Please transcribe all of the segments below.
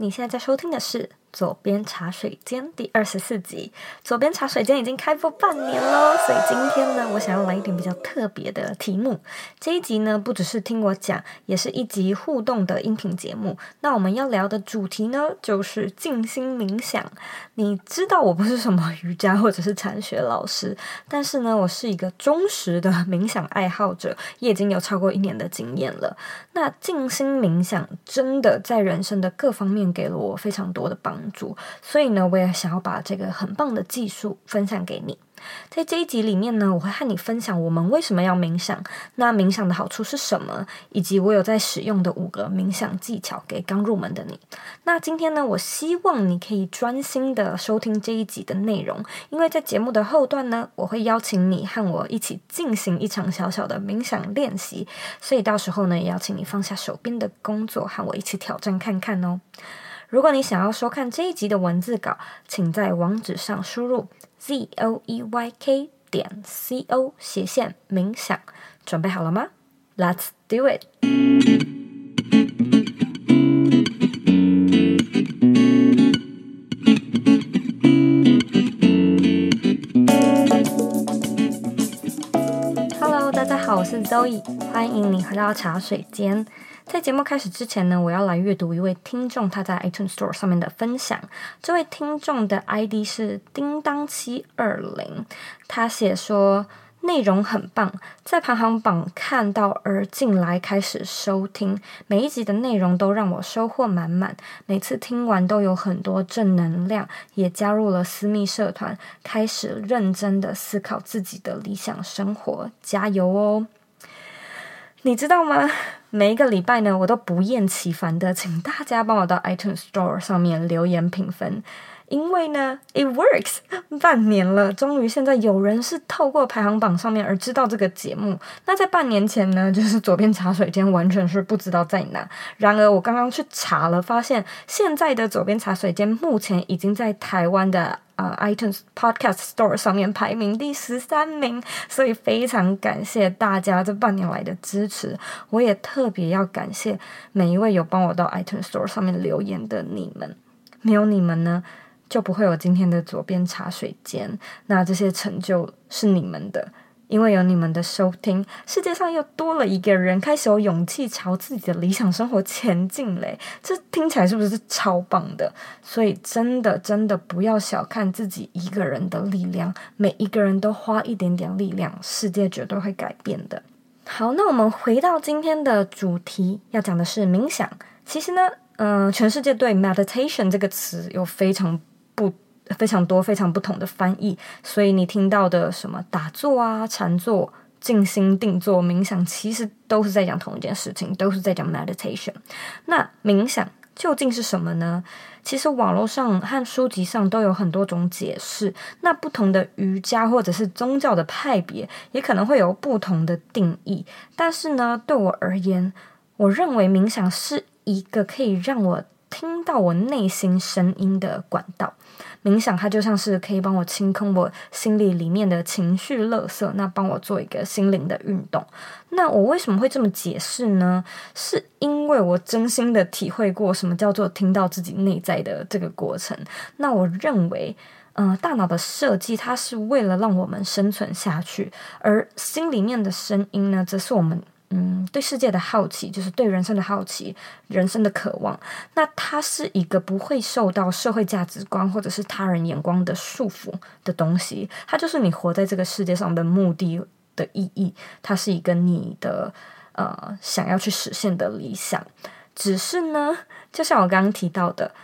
你现在在收听的是《左边茶水间》第二十四集。左边茶水间已经开播半年喽，所以今天呢，我想要来一点比较特别的题目。这一集呢，不只是听我讲，也是一集互动的音频节目。那我们要聊的主题呢，就是静心冥想。你知道我不是什么瑜伽或者是禅学老师，但是呢，我是一个忠实的冥想爱好者，也已经有超过一年的经验了。那静心冥想真的在人生的各方面，给了我非常多的帮助，所以呢，我也想要把这个很棒的技术分享给你。在这一集里面呢，我会和你分享我们为什么要冥想，那冥想的好处是什么，以及我有在使用的五个冥想技巧给刚入门的你。那今天呢，我希望你可以专心的收听这一集的内容，因为在节目的后段呢，我会邀请你和我一起进行一场小小的冥想练习，所以到时候呢，也邀请你放下手边的工作，和我一起挑战看看哦。如果你想要收看这一集的文字稿，请在网址上输入 z o e y k 点 c o 斜线冥想，准备好了吗？Let's do it！大家好，我是 Zoe，欢迎你回到茶水间。在节目开始之前呢，我要来阅读一位听众他在 iTunes Store 上面的分享。这位听众的 ID 是叮当七二零，他写说内容很棒，在排行榜看到而进来开始收听，每一集的内容都让我收获满满，每次听完都有很多正能量，也加入了私密社团，开始认真的思考自己的理想生活，加油哦！你知道吗？每一个礼拜呢，我都不厌其烦的请大家帮我到 iTunes Store 上面留言评分，因为呢，it works，半年了，终于现在有人是透过排行榜上面而知道这个节目。那在半年前呢，就是左边茶水间完全是不知道在哪。然而我刚刚去查了，发现现在的左边茶水间目前已经在台湾的。啊、，iTunes Podcast Store 上面排名第十三名，所以非常感谢大家这半年来的支持。我也特别要感谢每一位有帮我到 iTunes Store 上面留言的你们，没有你们呢，就不会有今天的左边茶水间。那这些成就是你们的。因为有你们的收听，世界上又多了一个人开始有勇气朝自己的理想生活前进嘞！这听起来是不是超棒的？所以真的真的不要小看自己一个人的力量，每一个人都花一点点力量，世界绝对会改变的。好，那我们回到今天的主题，要讲的是冥想。其实呢，嗯、全世界对 meditation 这个词有非常。非常多非常不同的翻译，所以你听到的什么打坐啊、禅坐、静心定坐、冥想，其实都是在讲同一件事情，都是在讲 meditation。那冥想究竟是什么呢？其实网络上和书籍上都有很多种解释。那不同的瑜伽或者是宗教的派别，也可能会有不同的定义。但是呢，对我而言，我认为冥想是一个可以让我听到我内心声音的管道。冥想，它就像是可以帮我清空我心里里面的情绪垃圾，那帮我做一个心灵的运动。那我为什么会这么解释呢？是因为我真心的体会过什么叫做听到自己内在的这个过程。那我认为，嗯、大脑的设计它是为了让我们生存下去，而心里面的声音呢，则是我们。嗯，对世界的好奇，就是对人生的好奇，人生的渴望。那它是一个不会受到社会价值观或者是他人眼光的束缚的东西。它就是你活在这个世界上的目的的意义。它是一个你的呃想要去实现的理想。只是呢，就像我刚刚提到的，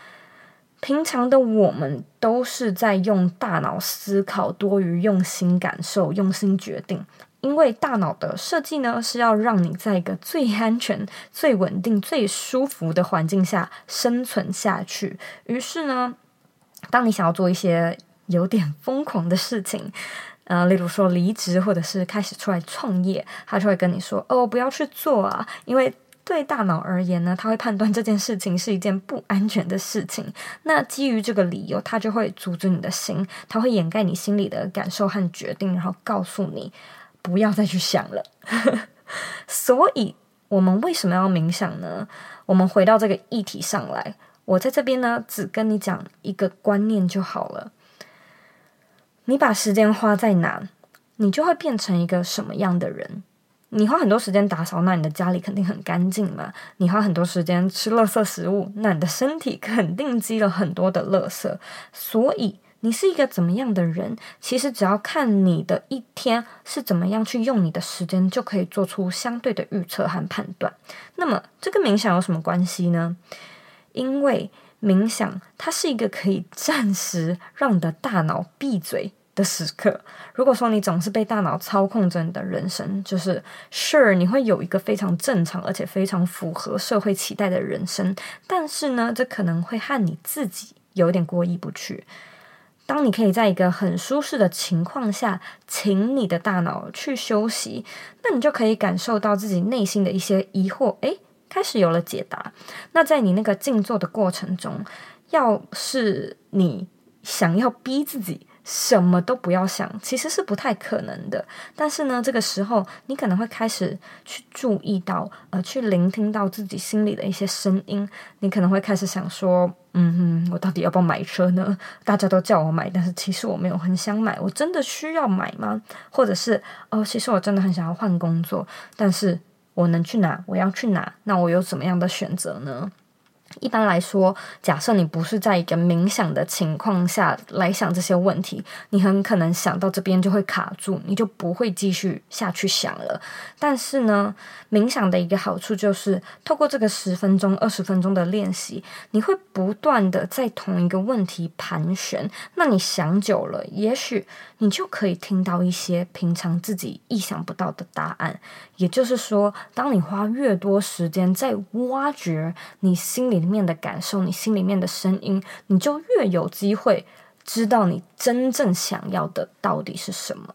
平常的我们都是在用大脑思考多于用心感受、用心决定。因为大脑的设计呢，是要让你在一个最安全、最稳定、最舒服的环境下生存下去。于是呢，当你想要做一些有点疯狂的事情，呃，例如说离职或者是开始出来创业，他就会跟你说：“哦，不要去做啊！”因为对大脑而言呢，他会判断这件事情是一件不安全的事情。那基于这个理由，他就会阻止你的心，他会掩盖你心里的感受和决定，然后告诉你。不要再去想了。所以，我们为什么要冥想呢？我们回到这个议题上来，我在这边呢，只跟你讲一个观念就好了。你把时间花在哪，你就会变成一个什么样的人。你花很多时间打扫，那你的家里肯定很干净嘛。你花很多时间吃垃圾食物，那你的身体肯定积了很多的垃圾。所以，你是一个怎么样的人，其实只要看你的一天是怎么样去用你的时间，就可以做出相对的预测和判断。那么，这跟冥想有什么关系呢？因为冥想它是一个可以暂时让你的大脑闭嘴的时刻。如果说你总是被大脑操控着你的人生，就是 sure 你会有一个非常正常而且非常符合社会期待的人生，但是呢，这可能会和你自己有点过意不去。当你可以在一个很舒适的情况下，请你的大脑去休息，那你就可以感受到自己内心的一些疑惑，诶，开始有了解答。那在你那个静坐的过程中，要是你想要逼自己，什么都不要想，其实是不太可能的。但是呢，这个时候你可能会开始去注意到，呃，去聆听到自己心里的一些声音。你可能会开始想说，嗯哼，我到底要不要买车呢？大家都叫我买，但是其实我没有很想买。我真的需要买吗？或者是，哦，其实我真的很想要换工作，但是我能去哪？我要去哪？那我有什么样的选择呢？一般来说，假设你不是在一个冥想的情况下来想这些问题，你很可能想到这边就会卡住，你就不会继续下去想了。但是呢，冥想的一个好处就是，透过这个十分钟、二十分钟的练习，你会不断的在同一个问题盘旋。那你想久了，也许你就可以听到一些平常自己意想不到的答案。也就是说，当你花越多时间在挖掘你心里面的感受，你心里面的声音，你就越有机会知道你真正想要的到底是什么。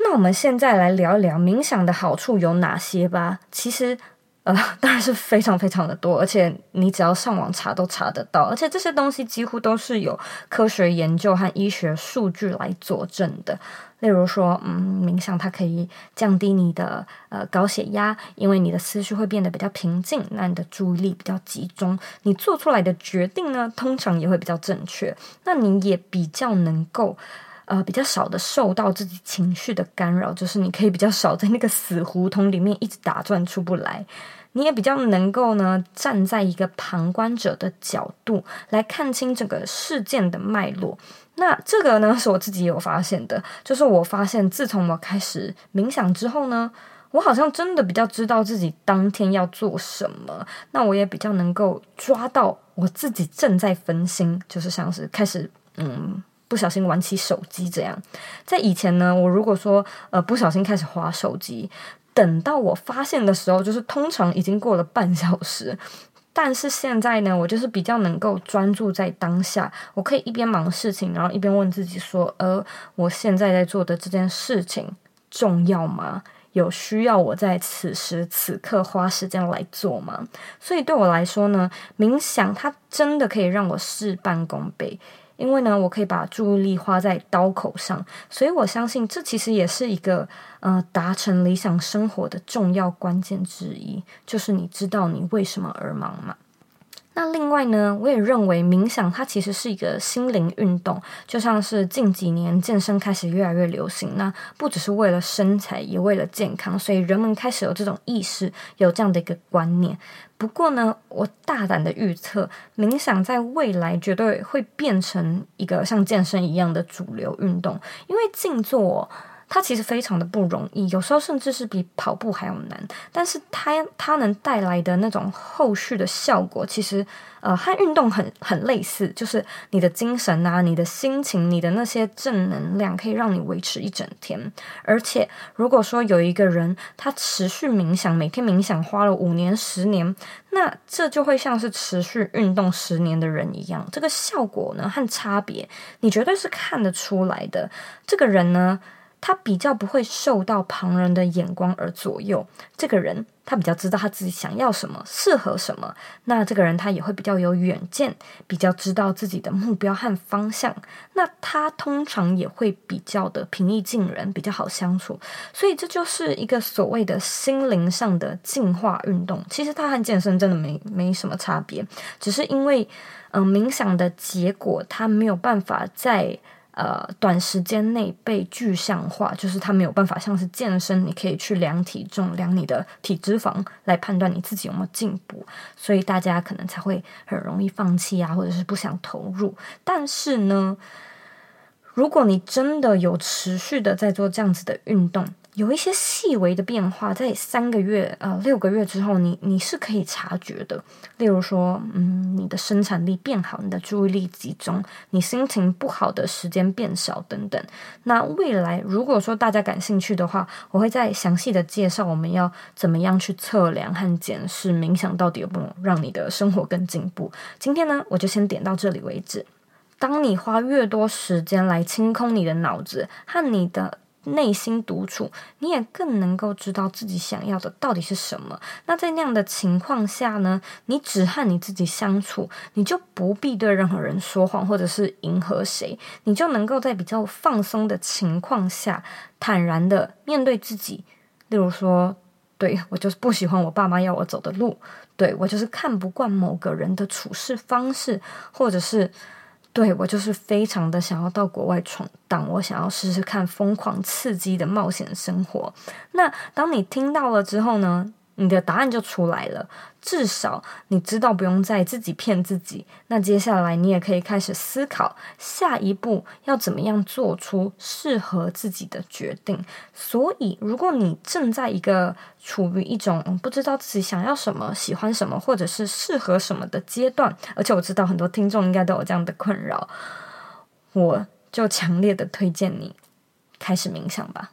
那我们现在来聊一聊冥想的好处有哪些吧。其实，呃，当然是非常非常的多，而且你只要上网查都查得到，而且这些东西几乎都是有科学研究和医学数据来佐证的。例如说，嗯，冥想它可以降低你的呃高血压，因为你的思绪会变得比较平静，那你的注意力比较集中，你做出来的决定呢，通常也会比较正确，那你也比较能够呃比较少的受到自己情绪的干扰，就是你可以比较少在那个死胡同里面一直打转出不来，你也比较能够呢站在一个旁观者的角度来看清整个事件的脉络。那这个呢，是我自己有发现的，就是我发现自从我开始冥想之后呢，我好像真的比较知道自己当天要做什么。那我也比较能够抓到我自己正在分心，就是像是开始嗯不小心玩起手机这样。在以前呢，我如果说呃不小心开始滑手机，等到我发现的时候，就是通常已经过了半小时。但是现在呢，我就是比较能够专注在当下，我可以一边忙事情，然后一边问自己说：“呃，我现在在做的这件事情重要吗？有需要我在此时此刻花时间来做吗？”所以对我来说呢，冥想它真的可以让我事半功倍。因为呢，我可以把注意力花在刀口上，所以我相信这其实也是一个呃达成理想生活的重要关键之一，就是你知道你为什么而忙嘛。那另外呢，我也认为冥想它其实是一个心灵运动，就像是近几年健身开始越来越流行，那不只是为了身材，也为了健康，所以人们开始有这种意识，有这样的一个观念。不过呢，我大胆的预测，冥想在未来绝对会变成一个像健身一样的主流运动，因为静坐。它其实非常的不容易，有时候甚至是比跑步还要难。但是它它能带来的那种后续的效果，其实呃和运动很很类似，就是你的精神啊、你的心情、你的那些正能量，可以让你维持一整天。而且如果说有一个人他持续冥想，每天冥想花了五年、十年，那这就会像是持续运动十年的人一样，这个效果呢和差别，你绝对是看得出来的。这个人呢。他比较不会受到旁人的眼光而左右。这个人他比较知道他自己想要什么，适合什么。那这个人他也会比较有远见，比较知道自己的目标和方向。那他通常也会比较的平易近人，比较好相处。所以这就是一个所谓的心灵上的进化运动。其实它和健身真的没没什么差别，只是因为嗯、冥想的结果它没有办法在。呃，短时间内被具象化，就是它没有办法像是健身，你可以去量体重、量你的体脂肪来判断你自己有没有进步，所以大家可能才会很容易放弃啊，或者是不想投入。但是呢，如果你真的有持续的在做这样子的运动，有一些细微的变化，在三个月、呃六个月之后，你你是可以察觉的。例如说，嗯，你的生产力变好，你的注意力集中，你心情不好的时间变少等等。那未来如果说大家感兴趣的话，我会再详细的介绍我们要怎么样去测量和检视冥想到底有没有让你的生活更进步。今天呢，我就先点到这里为止。当你花越多时间来清空你的脑子和你的。内心独处，你也更能够知道自己想要的到底是什么。那在那样的情况下呢，你只和你自己相处，你就不必对任何人说谎，或者是迎合谁，你就能够在比较放松的情况下，坦然的面对自己。例如说，对，我就是不喜欢我爸妈要我走的路，对，我就是看不惯某个人的处事方式，或者是。对，我就是非常的想要到国外闯荡，我想要试试看疯狂刺激的冒险生活。那当你听到了之后呢？你的答案就出来了，至少你知道不用再自己骗自己。那接下来你也可以开始思考下一步要怎么样做出适合自己的决定。所以，如果你正在一个处于一种不知道自己想要什么、喜欢什么，或者是适合什么的阶段，而且我知道很多听众应该都有这样的困扰，我就强烈的推荐你开始冥想吧。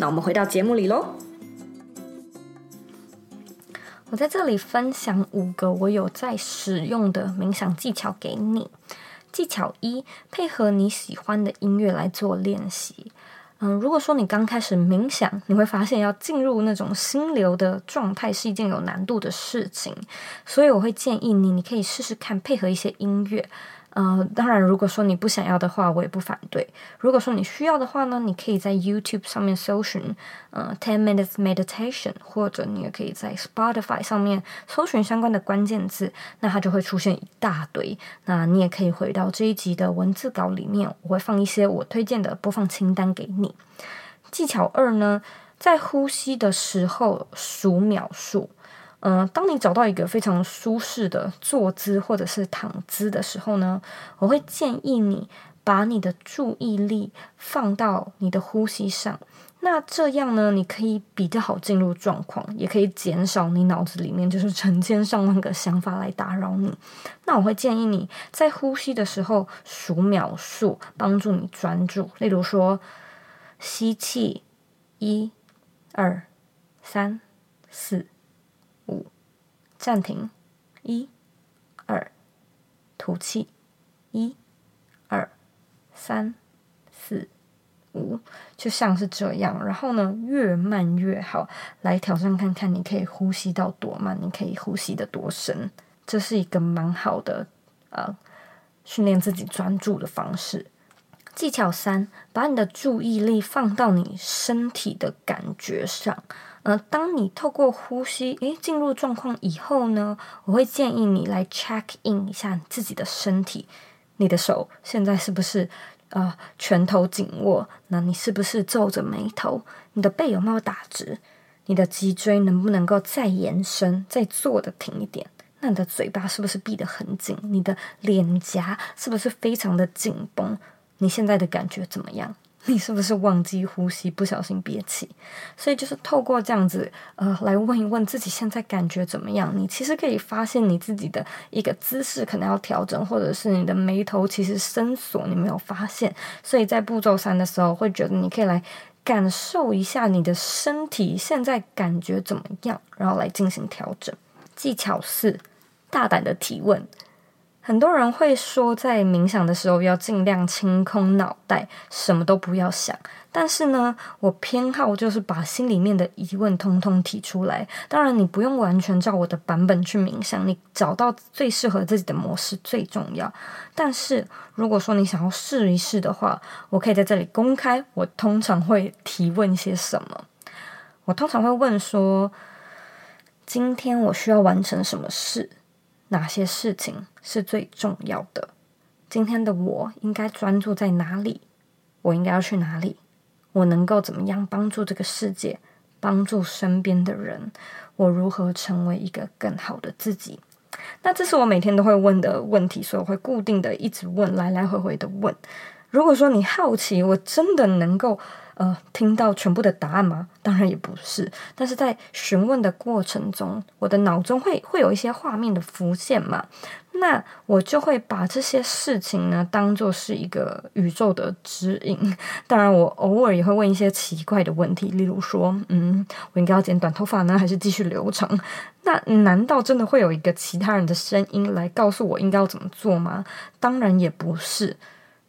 那我们回到节目里喽。我在这里分享五个我有在使用的冥想技巧给你。技巧一：配合你喜欢的音乐来做练习。嗯，如果说你刚开始冥想，你会发现要进入那种心流的状态是一件有难度的事情，所以我会建议你，你可以试试看配合一些音乐。呃，当然，如果说你不想要的话，我也不反对。如果说你需要的话呢，你可以在 YouTube 上面搜寻呃 Ten Minutes Meditation，或者你也可以在 Spotify 上面搜寻相关的关键字，那它就会出现一大堆。那你也可以回到这一集的文字稿里面，我会放一些我推荐的播放清单给你。技巧二呢，在呼吸的时候数秒数。嗯、当你找到一个非常舒适的坐姿或者是躺姿的时候呢，我会建议你把你的注意力放到你的呼吸上。那这样呢，你可以比较好进入状况，也可以减少你脑子里面就是成千上万个想法来打扰你。那我会建议你在呼吸的时候数秒数，帮助你专注。例如说，吸气，一、二、三、四。暂停，一、二，吐气，一、二、三、四、五，就像是这样。然后呢，越慢越好，来挑战看看，你可以呼吸到多慢，你可以呼吸的多深。这是一个蛮好的，呃，训练自己专注的方式。技巧三，把你的注意力放到你身体的感觉上。呃，当你透过呼吸，诶，进入状况以后呢，我会建议你来 check in 一下你自己的身体。你的手现在是不是呃拳头紧握？那你是不是皱着眉头？你的背有没有打直？你的脊椎能不能够再延伸，再坐的挺一点？那你的嘴巴是不是闭得很紧？你的脸颊是不是非常的紧绷？你现在的感觉怎么样？你是不是忘记呼吸，不小心憋气？所以就是透过这样子，呃，来问一问自己现在感觉怎么样？你其实可以发现你自己的一个姿势可能要调整，或者是你的眉头其实深锁，你没有发现。所以在步骤三的时候，会觉得你可以来感受一下你的身体现在感觉怎么样，然后来进行调整。技巧四，大胆的提问。很多人会说，在冥想的时候要尽量清空脑袋，什么都不要想。但是呢，我偏好就是把心里面的疑问通通提出来。当然，你不用完全照我的版本去冥想，你找到最适合自己的模式最重要。但是，如果说你想要试一试的话，我可以在这里公开，我通常会提问些什么？我通常会问说：今天我需要完成什么事？哪些事情是最重要的？今天的我应该专注在哪里？我应该要去哪里？我能够怎么样帮助这个世界，帮助身边的人？我如何成为一个更好的自己？那这是我每天都会问的问题，所以我会固定的一直问，来来回回的问。如果说你好奇，我真的能够。呃，听到全部的答案吗？当然也不是。但是在询问的过程中，我的脑中会会有一些画面的浮现嘛，那我就会把这些事情呢当做是一个宇宙的指引。当然，我偶尔也会问一些奇怪的问题，例如说，嗯，我应该要剪短头发呢，还是继续留长？那难道真的会有一个其他人的声音来告诉我应该要怎么做吗？当然也不是，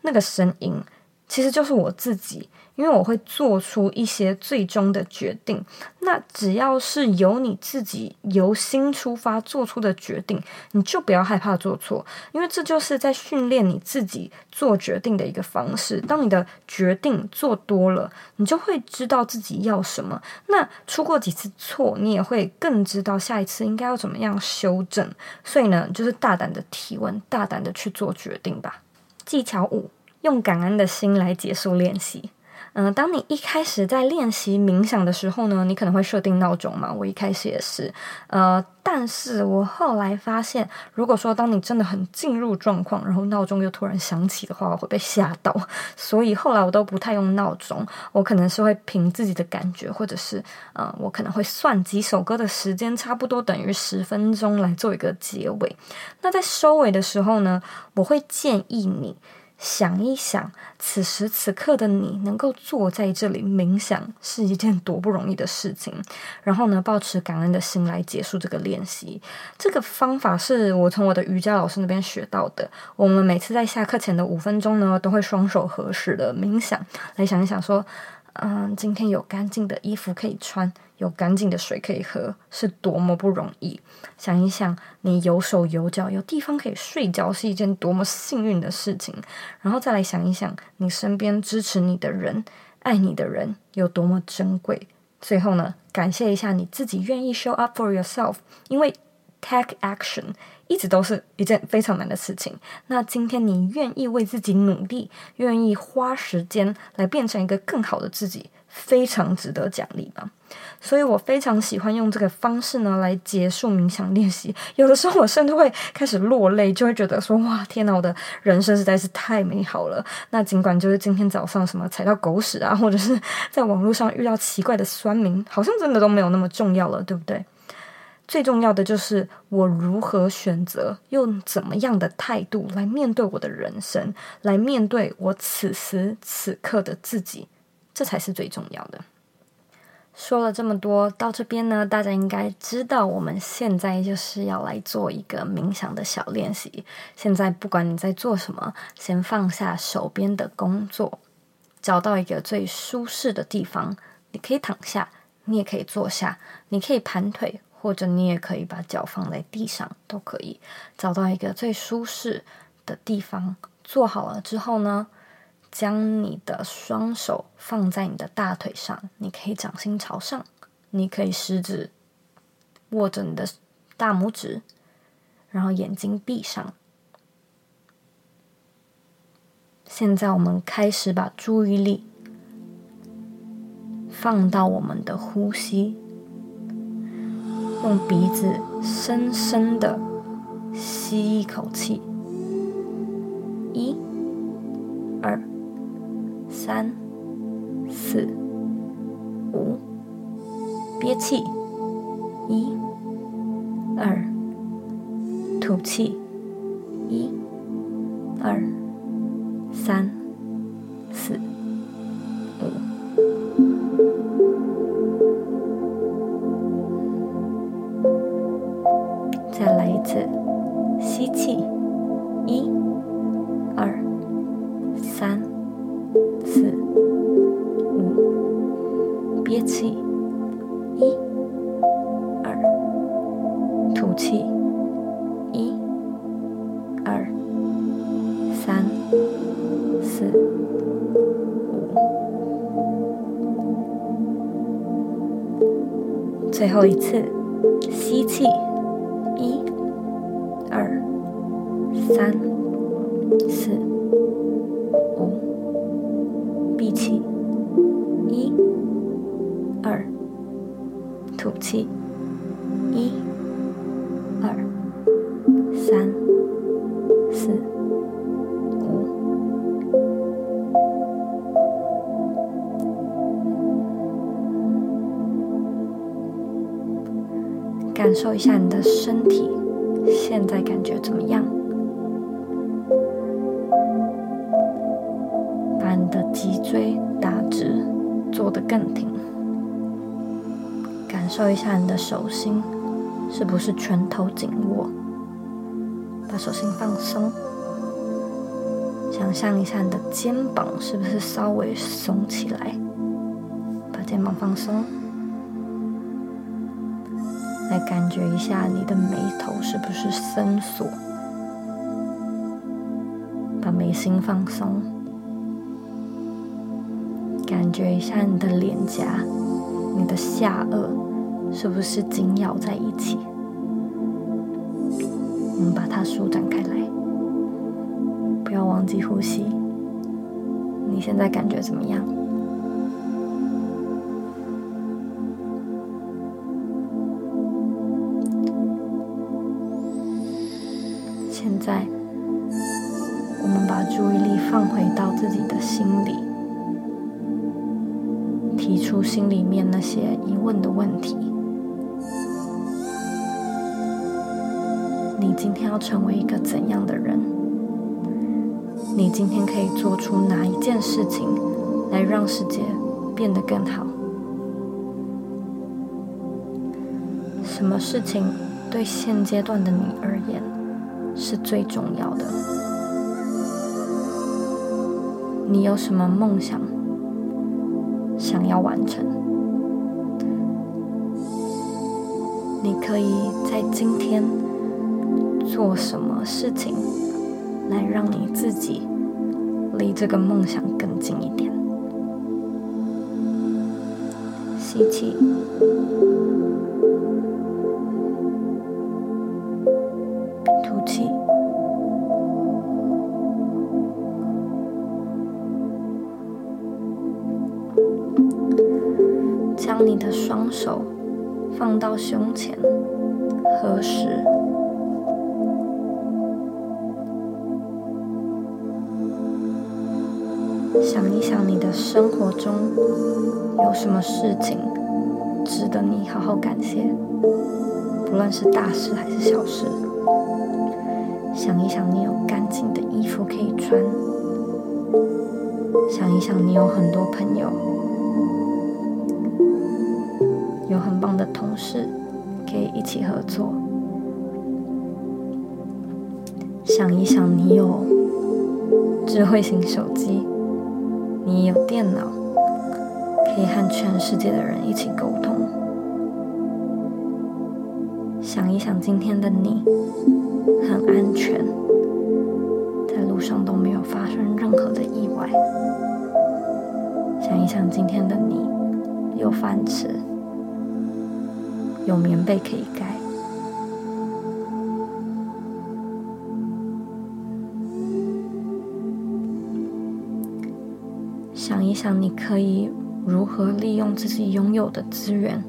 那个声音其实就是我自己。因为我会做出一些最终的决定，那只要是由你自己由心出发做出的决定，你就不要害怕做错，因为这就是在训练你自己做决定的一个方式。当你的决定做多了，你就会知道自己要什么。那出过几次错，你也会更知道下一次应该要怎么样修正。所以呢，就是大胆的提问，大胆的去做决定吧。技巧五，用感恩的心来结束练习。嗯、当你一开始在练习冥想的时候呢，你可能会设定闹钟嘛。我一开始也是，呃，但是我后来发现，如果说当你真的很进入状况，然后闹钟又突然响起的话，我会被吓到。所以后来我都不太用闹钟，我可能是会凭自己的感觉，或者是呃，我可能会算几首歌的时间，差不多等于十分钟来做一个结尾。那在收尾的时候呢，我会建议你。想一想，此时此刻的你能够坐在这里冥想，是一件多不容易的事情。然后呢，保持感恩的心来结束这个练习。这个方法是我从我的瑜伽老师那边学到的。我们每次在下课前的五分钟呢，都会双手合十的冥想，来想一想说，嗯，今天有干净的衣服可以穿。有干净的水可以喝，是多么不容易。想一想，你有手有脚，有地方可以睡觉，是一件多么幸运的事情。然后再来想一想，你身边支持你的人、爱你的人有多么珍贵。最后呢，感谢一下你自己愿意 show up for yourself，因为 take action 一直都是一件非常难的事情。那今天你愿意为自己努力，愿意花时间来变成一个更好的自己。非常值得奖励吧，所以我非常喜欢用这个方式呢来结束冥想练习。有的时候我甚至会开始落泪，就会觉得说：“哇，天哪，我的人生实在是太美好了。”那尽管就是今天早上什么踩到狗屎啊，或者是在网络上遇到奇怪的酸民，好像真的都没有那么重要了，对不对？最重要的就是我如何选择，用怎么样的态度来面对我的人生，来面对我此时此刻的自己。这才是最重要的。说了这么多，到这边呢，大家应该知道，我们现在就是要来做一个冥想的小练习。现在不管你在做什么，先放下手边的工作，找到一个最舒适的地方。你可以躺下，你也可以坐下，你可以盘腿，或者你也可以把脚放在地上，都可以。找到一个最舒适的地方，坐好了之后呢，将你的双手放在你的大腿上，你可以掌心朝上，你可以食指握着你的大拇指，然后眼睛闭上。现在我们开始把注意力放到我们的呼吸，用鼻子深深的吸一口气，一、二、三、四、五，憋气，一、二，吐气，一、二、三、四、五最后一次，吸气，一、二、三、四、感受一下你的身体，现在感觉怎么样？把你的脊椎打直，坐得更挺。感受一下你的手心，是不是拳头紧握？把手心放松。想象一下你的肩膀是不是稍微耸起来？把肩膀放松。来感觉一下你的眉头是不是深锁，把眉心放松。感觉一下你的脸颊、你的下颚是不是紧咬在一起？我们把它舒展开来，不要忘记呼吸。你现在感觉怎么样？现在，我们把注意力放回到自己的心里，提出心里面那些疑问的问题。你今天要成为一个怎样的人？你今天可以做出哪一件事情来让世界变得更好？什么事情对现阶段的你而言，是最重要的。你有什么梦想想要完成？你可以在今天做什么事情来让你自己离这个梦想更近一点？吸气。双手放到胸前，合十。想一想，你的生活中有什么事情值得你好好感谢？不论是大事还是小事。想一想，你有干净的衣服可以穿。想一想，你有很多朋友。有很棒的同事，可以一起合作。想一想，你有智慧型手机，你有电脑，可以和全世界的人一起沟通。想一想，今天的你很安全，在路上都没有发生任何的意外。想一想，今天的你有饭吃。有棉被可以盖。想一想你可以如何利用自己拥有的资源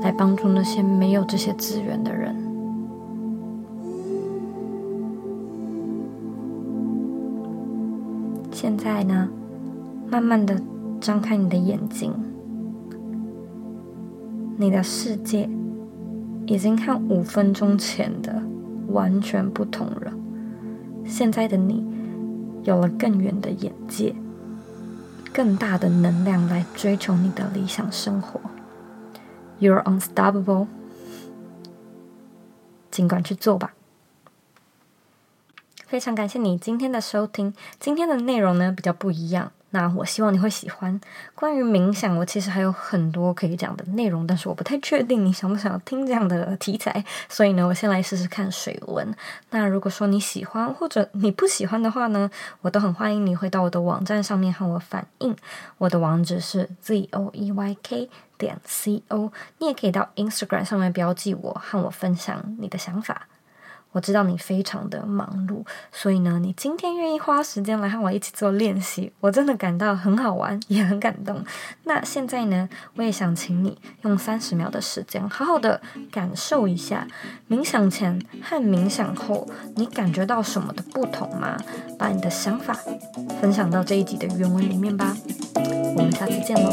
来帮助那些没有这些资源的人。现在呢慢慢的张开你的眼睛。你的世界已经和五分钟前的完全不同了。现在的你有了更远的眼界，更大的能量来追求你的理想生活。You're unstoppable，尽管去做吧。非常感谢你今天的收听，今天的内容呢比较不一样。那我希望你会喜欢。关于冥想，我其实还有很多可以讲的内容，但是我不太确定你想不想听这样的题材，所以呢，我先来试试看水文。那如果说你喜欢或者你不喜欢的话呢，我都很欢迎你回到我的网站上面和我反映。我的网址是 z o e y k 点 c o，你也可以到 Instagram 上面标记我，和我分享你的想法。我知道你非常的忙碌，所以呢，你今天愿意花时间来和我一起做练习，我真的感到很好玩，也很感动。那现在呢，我也想请你用三十秒的时间，好好的感受一下冥想前和冥想后，你感觉到什么的不同吗？把你的想法分享到这一集的原文里面吧。我们下次见喽。